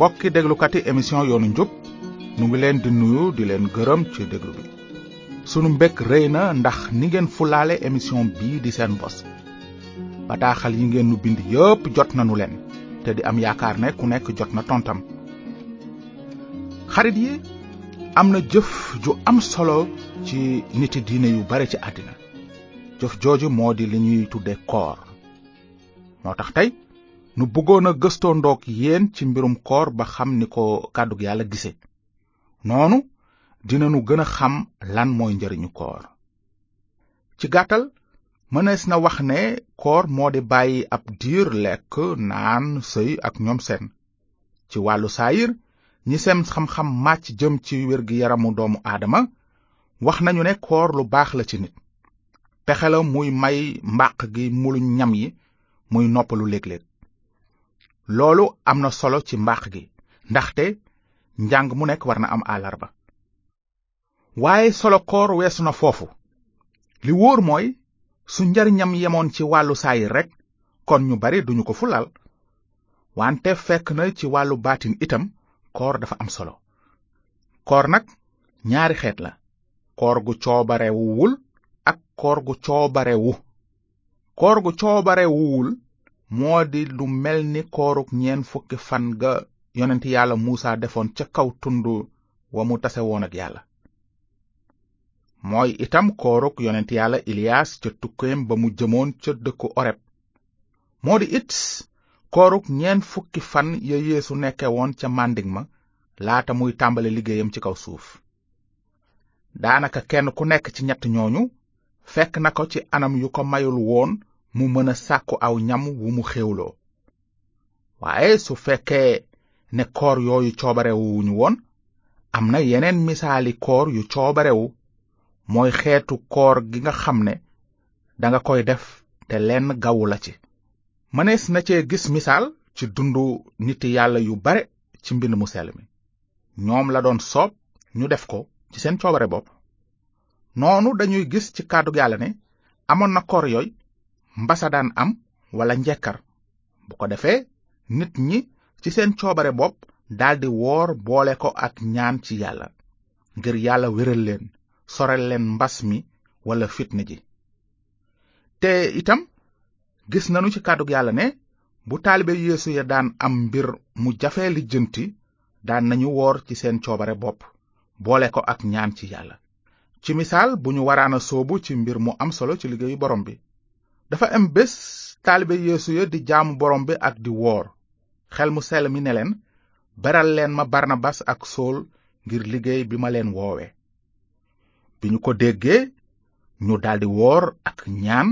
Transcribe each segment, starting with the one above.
mbokki déglukati émission yoonu njub nu ngi leen di nuyu di leen gërëm ci déglu bi sunu mbég rëy na ndax ni ngeen fulaale émission bii di seen bos bataaxal yi ngeen nu bind yépp jot nanu leen te di am yaakaar ne ku nekk jot na tontam xarit yi am na jëf ju am solo ci niti diine yu bare ci àddina jëf jooju moo di li ñuy tudde koor moo tax tey nu bëggoon a gëstoo ndoog yéen ci mbirum koor ba xam ni ko kàddu yàlla gise noonu dinanu gën a xam lan mooy njariñu koor ci gàttal mënees na wax ne koor moo di bàyyi ab diir lekk naan sëy ak ñoom seen ci wàllu saayir ñi seen xam-xam màcc jëm ci wér gi yaramu doomu aadama wax nañu ne koor lu baax la ci nit pexe la muy may mbàq gi mulu ñam yi muy noppalu léeg-léeg loolu am na solo ci mbàq gi ndaxte njàng mu nekk war na am àllarba waaye solo koor weesu na foofu li wóor mooy su njariñam yemoon ci wàllu saayir rekk kon ñu bari duñu ko fulal wante fekk na ci wàllu baatin itam koor dafa am solo koor nag ñaari xeet la koor gu coobarewuwul ak koor gu coobarewu koor gu coobarewuwul moo di lu mel ni kooruk ñeen fukki fan ga yonent yàlla muusa defoon ca kaw tund wa mu tase woon ak yàlla mooy itam kooruk yonent yàlla iliyaas ca tukkeem ba mu jëmoon ca dëkku oreb moo di it kooruk ñeen fukki fan ya yeesu nekke woon ca màndig ma laata muy tàmbale liggéeyam ci kaw suuf daanaka kenn ku nekk ci ñett ñooñu fekk na ko ci anam yu ko mayul woon mu mën a sàkku aw ñam wu mu xéewloo waaye su fekkee ne koor yooyu coobarewu wuñu woon am na yeneen misaali koor yu coobarewu mooy xeetu koor gi nga xam ne danga koy def te lenn gawu la ci mënees na cee gis misaal ci dundu nit yàlla yu bare ci mbind mu sell mi ñoom la doon soob ñu def ko ci seen coobare bopp noonu dañuy gis ci kàddu yàlla ne amoon na koor yooyu mbasa daan am walla njekkar bu ko defee nit ñi ci seen coobare bopp daldi woor boole ko ak ñaan ci yàlla ngir yàlla wéral leen sorel leen mbas mi walla fitna ji te itam gis nanu ci kàddu yàlla ne bu taalibe yeesu ya daan am mbir mu jafe lijjanti daan nañu woor ci seen coobare bopp boole ko ak ñaan ci yàlla ci misaal bu ñu waraan a soobu ci mbir mu am solo ci liggéeyu borom bi dafa am bés taalibe yeesu ya di jaamu borom bi ak di woor xel mu sell mi ne leen beral leen ma barnabas ak sool ngir liggéey bi ma leen woowe bi ñu ko déggee ñu daldi woor ak ñaan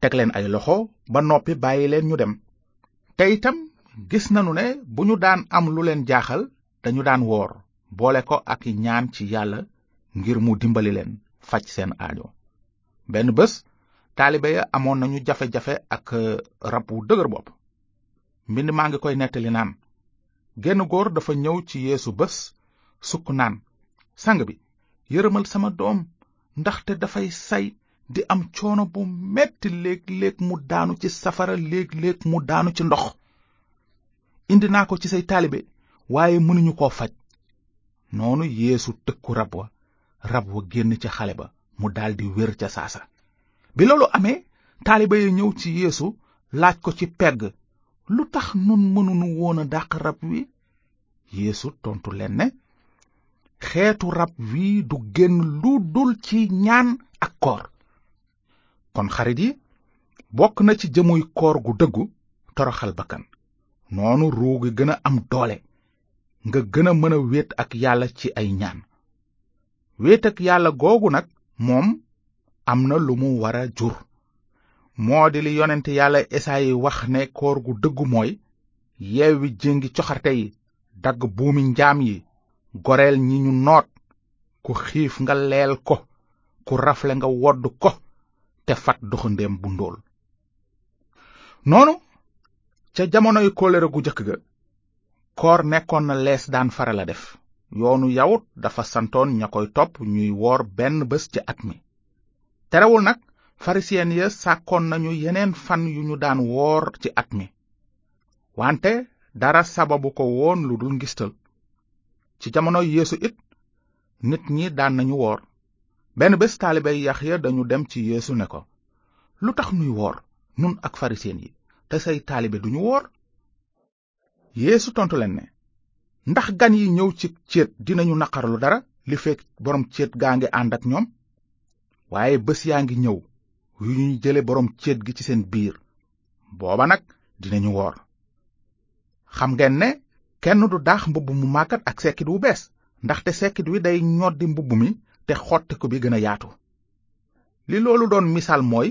teg leen ay loxo ba noppi bàyyi leen ñu dem te itam gis nanu ne bu ñu daan am lu leen jaaxal dañu daan woor boole ko ak ñaan ci yàlla ngir mu dimbali leen faj seen aajo benn bés taalibe ya amoon nañu jafe-jafe ak euh, rab wu dëgër bopp mbind maa ngi koy nettali naan genn góor dafa ñëw ci yéesu bés sukk naan sang bi yërëmal sama doom ndaxte dafay say di am coono bu metti léeg-léeg mu daanu ci safara léeg-léeg mu daanu ci ndox indi naa ko ci say taalibe waaye mënuñu koo faj noonu yéesu tëkku rab wa rab wa génn ca xale ba mu daldi wér ca saasa bi loolu amee taaliba ya ñëw ci yéesu laaj ko ci pegg lu tax nun mënunu woon a dàq rab wi yeesu tontu leen ne xeetu rab wi du génn lu dul ci ñaan ak koor kon xarit yi bokk na ci jëmuy koor gu dëggu toroxal bakkan noonu ruu gi gën a am doole nga gën a mën a wéet ak yàlla ci ay ñaan wéet ak yàlla googu nag moom am na lu mu war a jur moo di li yonent yàlla esayi wax ne koor gu dëggu mooy yeewi jéngi coxarte yi dagg buumi njaam yi goreel ñi ñu noot ku xiif nga leel ko ku rafle nga wodd ko te fat doxandéem bu ndóol noonu ca jamonoy kóllëre gu jëkk ga koor nekkoon na lees daan faral a def yoonu yawut dafa santoon ña koy topp ñuy woor benn bés ci at mi terewul nag farisiyen ya sàkkoon nañu yeneen fan yu ñu daan woor ci at mi wante dara sababu ko woon lu dul ngistal ci jamono yeesu it nit ñi daan nañu woor benn bés taalibey yaxya dañu dem ci yeesu ne ko lu tax nuy woor nun ak farisen yi te say taalibe duñu woor yeesu tontu leen ne ndax gan yi ñëw ci céet dinañu naqarlu dara li fekk boroom céet gaa ngi ànd ak ñoom waaye bés yaa ngi ñëw yu ñuy jële boroom céet gi ci seen biir booba nag dinañu woor xam ngeen ne kenn du daax mbubb mu màggat ak sekkit wu bees ndaxte sekkit wi day ñoddi mbubb mi te xottiku bi gën a yaatu li loolu doon misaal mooy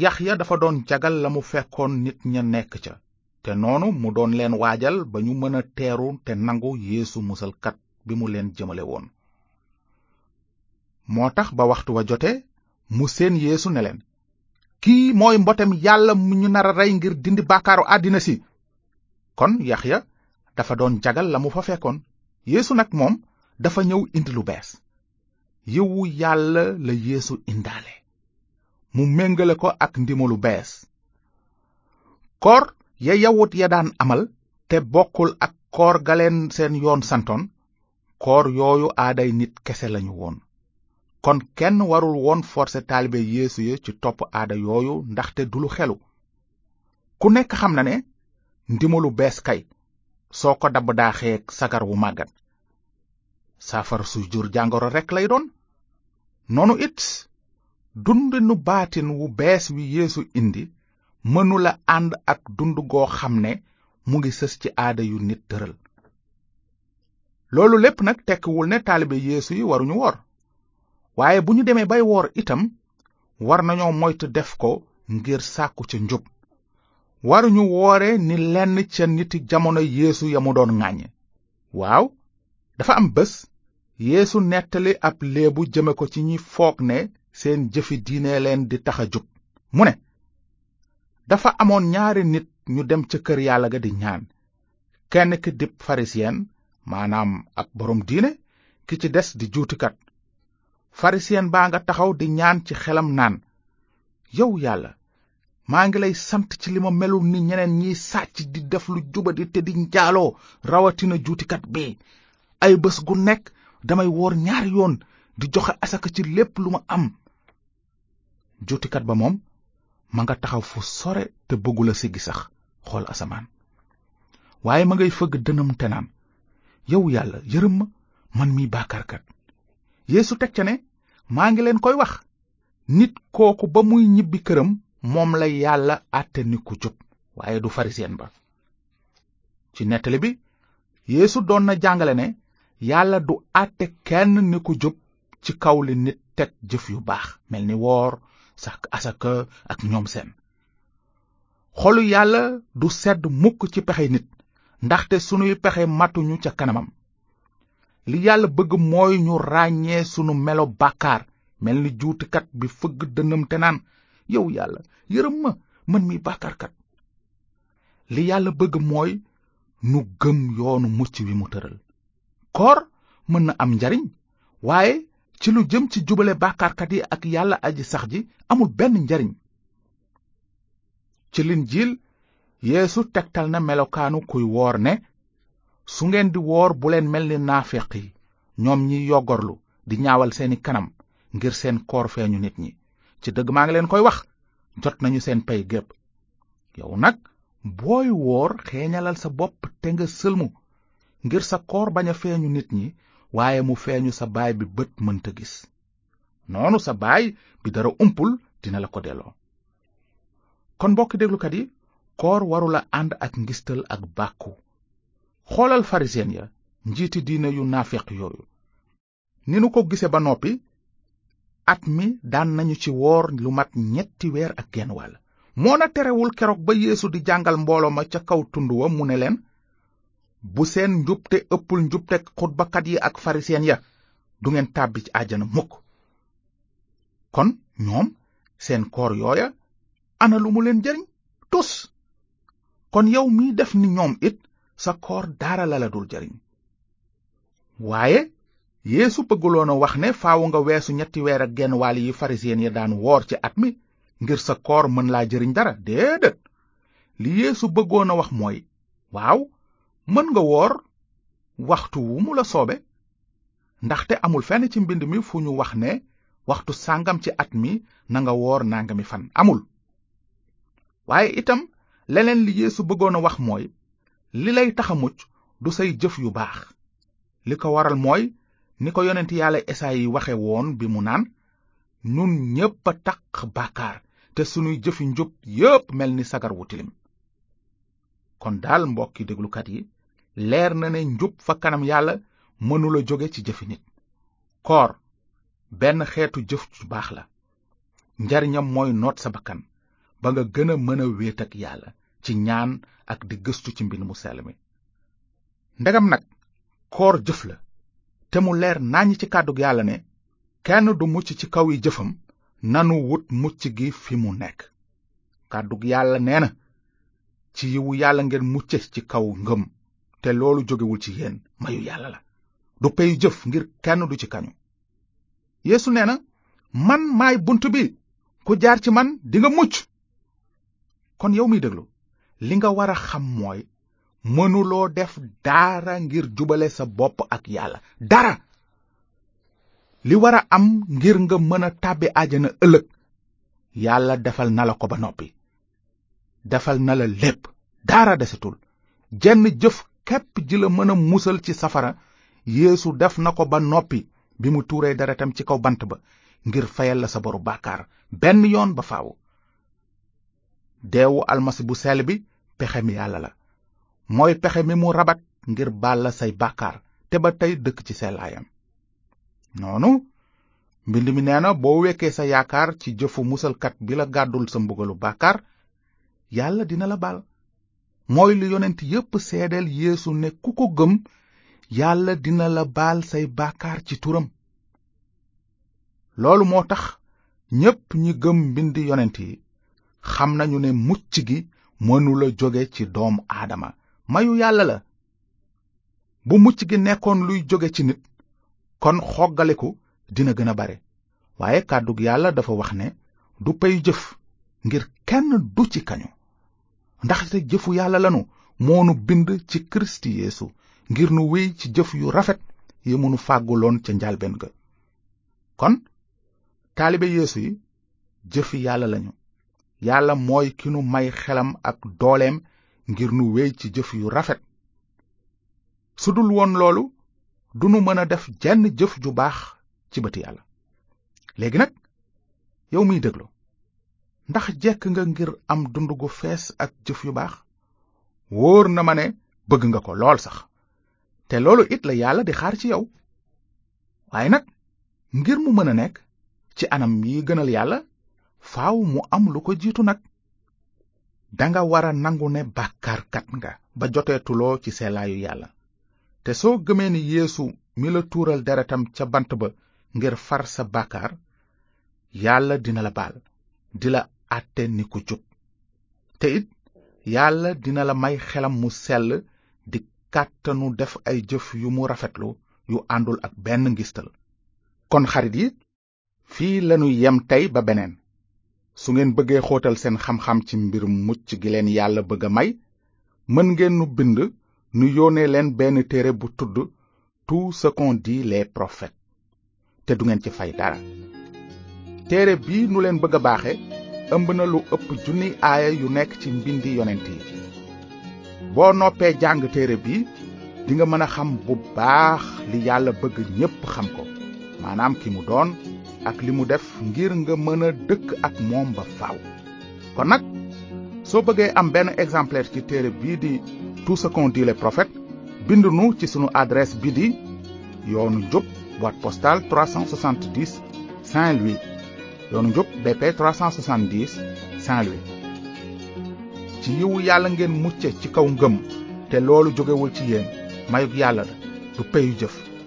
ya dafa doon jagal la mu fekkoon nit ña nekk ca te noonu mu doon leen waajal ba ñu mën a teeru te nangu yeesu musalkat bi mu leen jëmale woon moo tax ba waxtu wa jote mu seen yeesu ne leen kii mooy mbotem yàlla mu ñu nar a rey ngir dindi bàkkaaru àddina si kon yaxya dafa doon jagal la mu fa fekkoon yéesu nag moom dafa ñëw indi lu bees yiwu yàlla la yeesu indaale mu méngale ko ak ndimo lu bees koor ya yawut ya daan amal te bokkul ak koor ga leen seen yoon santoon koor yooyu aaday nit kese lañu woon kon kenn warul woon forcer taalibe yeesu ya ci topp aada yooyu ndaxte du lu xelu ku nekk xam na ne ndimalu bees kay soo ko dabb daa xeeg sagar wu màggat saafara su jur jàngoro rekk lay doon noonu it dundinu baatin wu bees wi yeesu indi mënula ànd ak dund goo xam ne mu ngi sës ci aada yu nit tëral loolu lépp nag tekkiwul ne taalibe yeesu yi waruñu woor waaye bu ñu demee bay woor itam war nañoo moytu def ko ngir sàkku ca njub waruñu woore ni lenn ca niti jamono yéesu ya mu doon ŋàññ waaw dafa am bés yéesu nettali ab léebu jëme ko ci ñi foog ne seen jëfi diine leen di tax a jub mu ne dafa amoon ñaari nit ñu dem ca kër yàlla ga di ñaan kenn ki dib farisiyen maanaam ab boroom diine ki ci des di juutikat farisiyen baa nga taxaw di ñaan ci xelam naan yow yàlla maa ngi lay sant ci li ma melul ni ñeneen ñiy sàcc di def lu jubadi te di njaaloo rawatina juutikat bi ay bés gu nekk damay woor ñaari yoon di joxe asaka ci lépp lu ma am juutikat ba moom ma nga taxaw fu sore te bëggula siggi sax xool asamaan waaye ma ngay fëgg dënam te naan yow yàlla yërëm ma man mi bàkkaarkat yeesu teg ca ne maa ngi leen koy wax nit kooku ba muy ñibbi këram moom la yàlla àtte ni ku jub waaye du farisen ba ci nettali bi yéesu doon na jàngale ne yàlla du àtte kenn ni ku jub ci kaw li nit teg jëf yu baax mel ni woor sàkk asaka ak ñoom seen xolu yàlla du sedd mukk ci pexe nit ndaxte sunuy pexe matuñu ca kanamam li yàlla bëgg mooy ñu ràññee sunu melo bàkkaar mel ni juutikat bi fëgg dënnam te naan yow yàlla yërëm ma man mi bàkkaarkat li yàlla bëgg mooy nu gëm yoonu mucc wi mu tëral koor mën na am njariñ waaye ci lu jëm ci jubale bàkkaarkat yi ak yàlla aji sax ji amul benn njariñ ci linjiil yéesu tegtal na melokaanu kuy woor ne su ngeen di woor bu leen mel ni naafeq yi ñoom ñi yogorlu di ñaawal seeni kanam ngir seen koor feeñu nit ñi ci dëgg maa ngi leen koy wax jot nañu seen pay gépp yow nag booy woor xeeñalal sa bopp te nga sëlmu ngir sa koor bañ a feeñu nit ñi waaye mu feeñu sa baay bi bët mënta gis noonu sa baay bi dara umpul dina la ko delloo kon mbokki déglukat yi koor warula ànd ak ngistal ak bàkku xoolal farisen ya njiiti diine yu naafeq yooyu ni nu ko gise ba noppi at mi daan nañu ci woor lu mat ñetti weer ak genn wàll moo na terewul keroog ba yéesu di jàngal mbooloo ma ca kaw tund wa mu ne leen bu seen njubte ëppul njubte xutbakat yi ak farisen ya du ngeen tàbbi ci àjjana mukk kon ñoom seen koor yooya ana lu mu leen jëriñ tus kon yow mi def ni ñoom it sa koor dara la la dul jëriñ waaye yeesu bëgguloon a wax ne faaw nga weesu ñetti weer ak genn wàll yi farisiyen ya daan woor ci at mi ngir sa koor mën laa jëriñ dara déedéet li yeesu bëggoon a wax mooy waaw mën nga woor waxtu wu mu la soobe ndaxte amul fenn ci mbind mi fu ñu wax ne waxtu sàngam ci at mi na nga woor nangami fan amul waaye itam leneen li Yeesu bëggoon a wax mooy li lay tax a mucc du say jëf yu baax li ko waral mooy ni ko yonent yàlla Esayi yi waxe woon bi mu naan nun ñépp a taq bàkkaar te sunuy jëfi njub yépp mel ni sagar wu tilim kon daal mbokki déglukat yi leer na ne njub fa kanam yàlla mënula jóge ci jëfi nit koor benn xeetu jëf ju baax la njariñam mooy noot sa bakkan ba nga gën a mën a wéet ak yàlla ci ñaan ak di gëstu ci mbind mu sell mi ndegam nag koor jëf la te mu leer naññ ci kàddu yàlla ne kenn du mucc ci kaw yi jëfam nanu wut mucc gi fi mu nekk kàddu yàlla nee na ci yiwu yàlla ngeen mucce ci kaw ngëm te loolu jógewul ci yéen mayu yàlla la du peyu jëf ngir kenn du ci kañu yeesu nee na man maay bunt bi ku jaar ci man dinga mucc kon yow miy déglu li nga war a xam mooy mënuloo def dara ngir jubale sa bopp ak yàlla dara li war a am ngir nga mën a tàbbi àjjana ëllëg yàlla defal na la ko ba noppi defal na la lépp dara desatul jenn jëf képp ji la mën a musal ci safara yéesu def na ko ba noppi bi mu tuuree deretam ci kaw bant ba ngir fayal la sa boru bàkkaar benn yoon ba faaw deewu almasi bu sell bi pexe mi yàlla la mooy pexe mi mu rabat ngir baal la say bàkkaar te ba tey dëkk ci sellaayam noonu mbind mi nee na boo wekkee sa yaakaar ci jëfu musalkat bi la gàddul sa mbugalu bàkkaar yàlla dina la baal mooy lu yonent yépp seedeel yéesu ne ku ko gëm yàlla dina la baal say bàkkaar ci turam loolu moo tax ñépp ñi gëm mbind yonent yi xam nañu ne mucc gi mënula jóge ci doom aadama mayu yàlla la bu mucc gi nekkoon luy jóge ci nit kon xoggaliku dina gën a bare waaye kàddug yàlla dafa wax ne du pay jëf ngir kenn du ci kañu ndaxte jëfu yàlla lanu moonu bind ci kirist yeesu ngir nu wéy ci jëf yu rafet yi mënu fàgguloon ca njalbeen ga kon taalibe yeesu yi jëfi yàlla lañu yàlla mooy ki nu may xelam ak dooleem ngir nu wéy ci jëf yu rafet su dul woon loolu du nu mën a def jenn jëf ju baax ci bëti yàlla léegi nag yow miy déglu ndax jekk nga ngir am dund gu fees ak jëf yu baax wóor na ma ne bëgg nga ko lool sax te loolu it la yàlla di xaar ci yow waaye nag ngir mu mën a nekk ci anam yi gënal yàlla faaw mu am lu ko jiitu nag danga war a nangu ne bàkkaarkat nga ba joteetuloo ci seelaayu yàlla te soo gëmee ni yéesu mi la tuural deretam ca bant ba ngir far sa bàkkaar yàlla dina la baal di la àtte ni ku jub te it yàlla dina la may xelam mu sell di kàttanu def ay jëf yu mu rafetlu yu àndul ak benn ngistal kon xarit yi fii lanu yem tey ba beneen su ngeen bëggee xootal seen xam-xam ci mbirum mucc gi leen yàlla bëgg a may mën ngeen nu bind nu yónnee leen benn téere bu tudd tout ce qu'ont dit les prophètes te du ngeen ci fay dara téere bii nu leen bëgg a baaxe ëmb na lu ëpp junniy aaya yu nekk ci mbindi yonent yi boo noppee jàng téere bi dinga mën a xam bu baax li yàlla bëgg ñépp xam ko maanaam ki mu doon ak li mu def ngir nga mën a dëkk ak moom ba faaw kon nag soo bëggee am benn exemplaire ci téere bii di tout ce qu'ont dit les prophètes bind nu ci sunu adresse bi di yoonu njub boîte postale 370 Saint-Louis yoonu njub BP 370 Saint-Louis ci yiwu yàlla ngeen mucce ci kaw ngëm te loolu jógewul ci yéen mayug yàlla la du peyu jëf